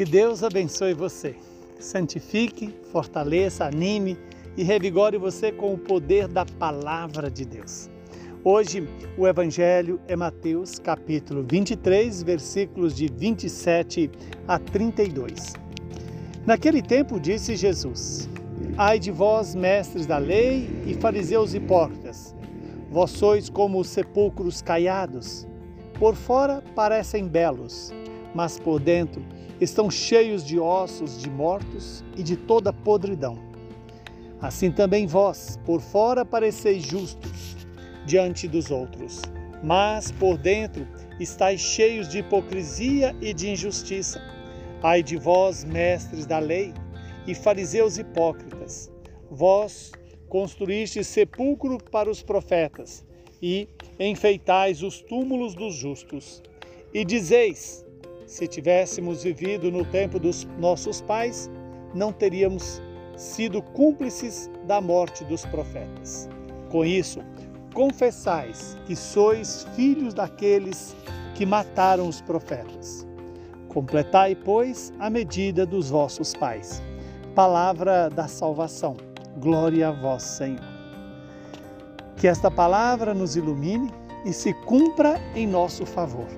Que Deus abençoe você, santifique, fortaleça, anime e revigore você com o poder da palavra de Deus. Hoje o Evangelho é Mateus capítulo 23, versículos de 27 a 32. Naquele tempo disse Jesus: Ai de vós, mestres da lei e fariseus hipócritas, vós sois como os sepulcros caiados. Por fora parecem belos, mas por dentro estão cheios de ossos de mortos e de toda podridão. Assim também vós, por fora pareceis justos diante dos outros, mas por dentro estáis cheios de hipocrisia e de injustiça. Ai de vós, mestres da lei e fariseus hipócritas, vós construístes sepulcro para os profetas e enfeitais os túmulos dos justos. E dizeis: se tivéssemos vivido no tempo dos nossos pais, não teríamos sido cúmplices da morte dos profetas. Com isso, confessais que sois filhos daqueles que mataram os profetas. Completai, pois, a medida dos vossos pais. Palavra da salvação. Glória a vós, Senhor. Que esta palavra nos ilumine e se cumpra em nosso favor.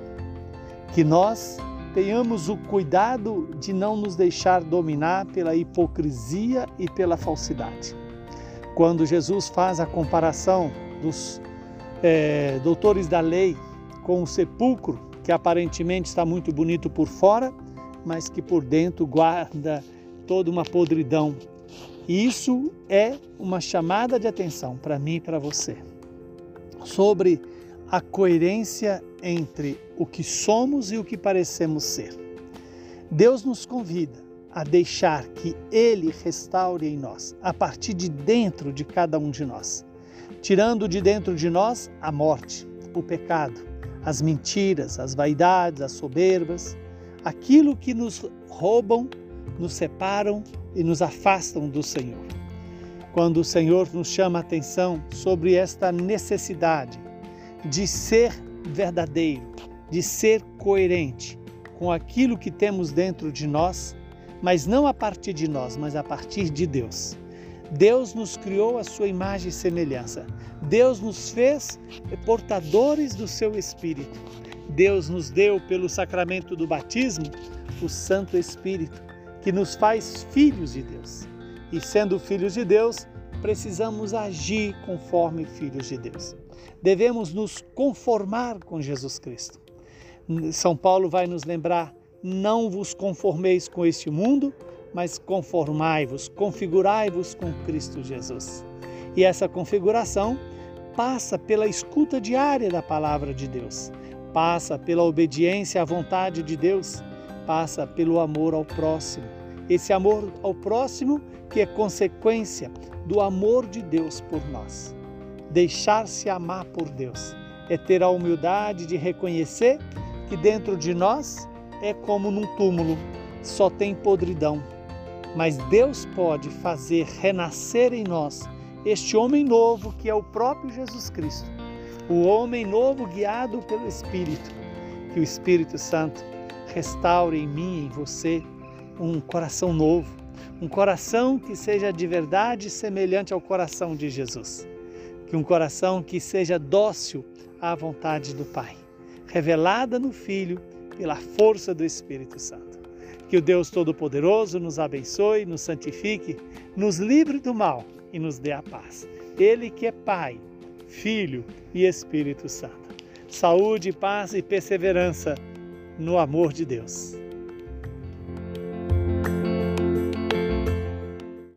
Que nós tenhamos o cuidado de não nos deixar dominar pela hipocrisia e pela falsidade. Quando Jesus faz a comparação dos é, doutores da lei com o sepulcro, que aparentemente está muito bonito por fora, mas que por dentro guarda toda uma podridão. Isso é uma chamada de atenção para mim e para você sobre a coerência entre o que somos e o que parecemos ser. Deus nos convida a deixar que Ele restaure em nós, a partir de dentro de cada um de nós tirando de dentro de nós a morte, o pecado, as mentiras, as vaidades, as soberbas, aquilo que nos roubam, nos separam e nos afastam do Senhor. Quando o Senhor nos chama a atenção sobre esta necessidade de ser verdadeiro, de ser coerente com aquilo que temos dentro de nós, mas não a partir de nós, mas a partir de Deus. Deus nos criou a sua imagem e semelhança. Deus nos fez portadores do seu Espírito. Deus nos deu, pelo sacramento do batismo, o Santo Espírito, que nos faz filhos de Deus. E sendo filhos de Deus, precisamos agir conforme filhos de Deus. Devemos nos conformar com Jesus Cristo. São Paulo vai nos lembrar: não vos conformeis com este mundo, mas conformai-vos, configurai-vos com Cristo Jesus. E essa configuração passa pela escuta diária da palavra de Deus, passa pela obediência à vontade de Deus, passa pelo amor ao próximo. Esse amor ao próximo que é consequência do amor de Deus por nós. Deixar-se amar por Deus é ter a humildade de reconhecer que dentro de nós é como num túmulo, só tem podridão, mas Deus pode fazer renascer em nós este homem novo que é o próprio Jesus Cristo, o homem novo guiado pelo Espírito. Que o Espírito Santo restaure em mim e em você um coração novo, um coração que seja de verdade semelhante ao coração de Jesus. Que um coração que seja dócil à vontade do Pai, revelada no Filho pela força do Espírito Santo. Que o Deus Todo-Poderoso nos abençoe, nos santifique, nos livre do mal e nos dê a paz. Ele que é Pai, Filho e Espírito Santo. Saúde, paz e perseverança no amor de Deus.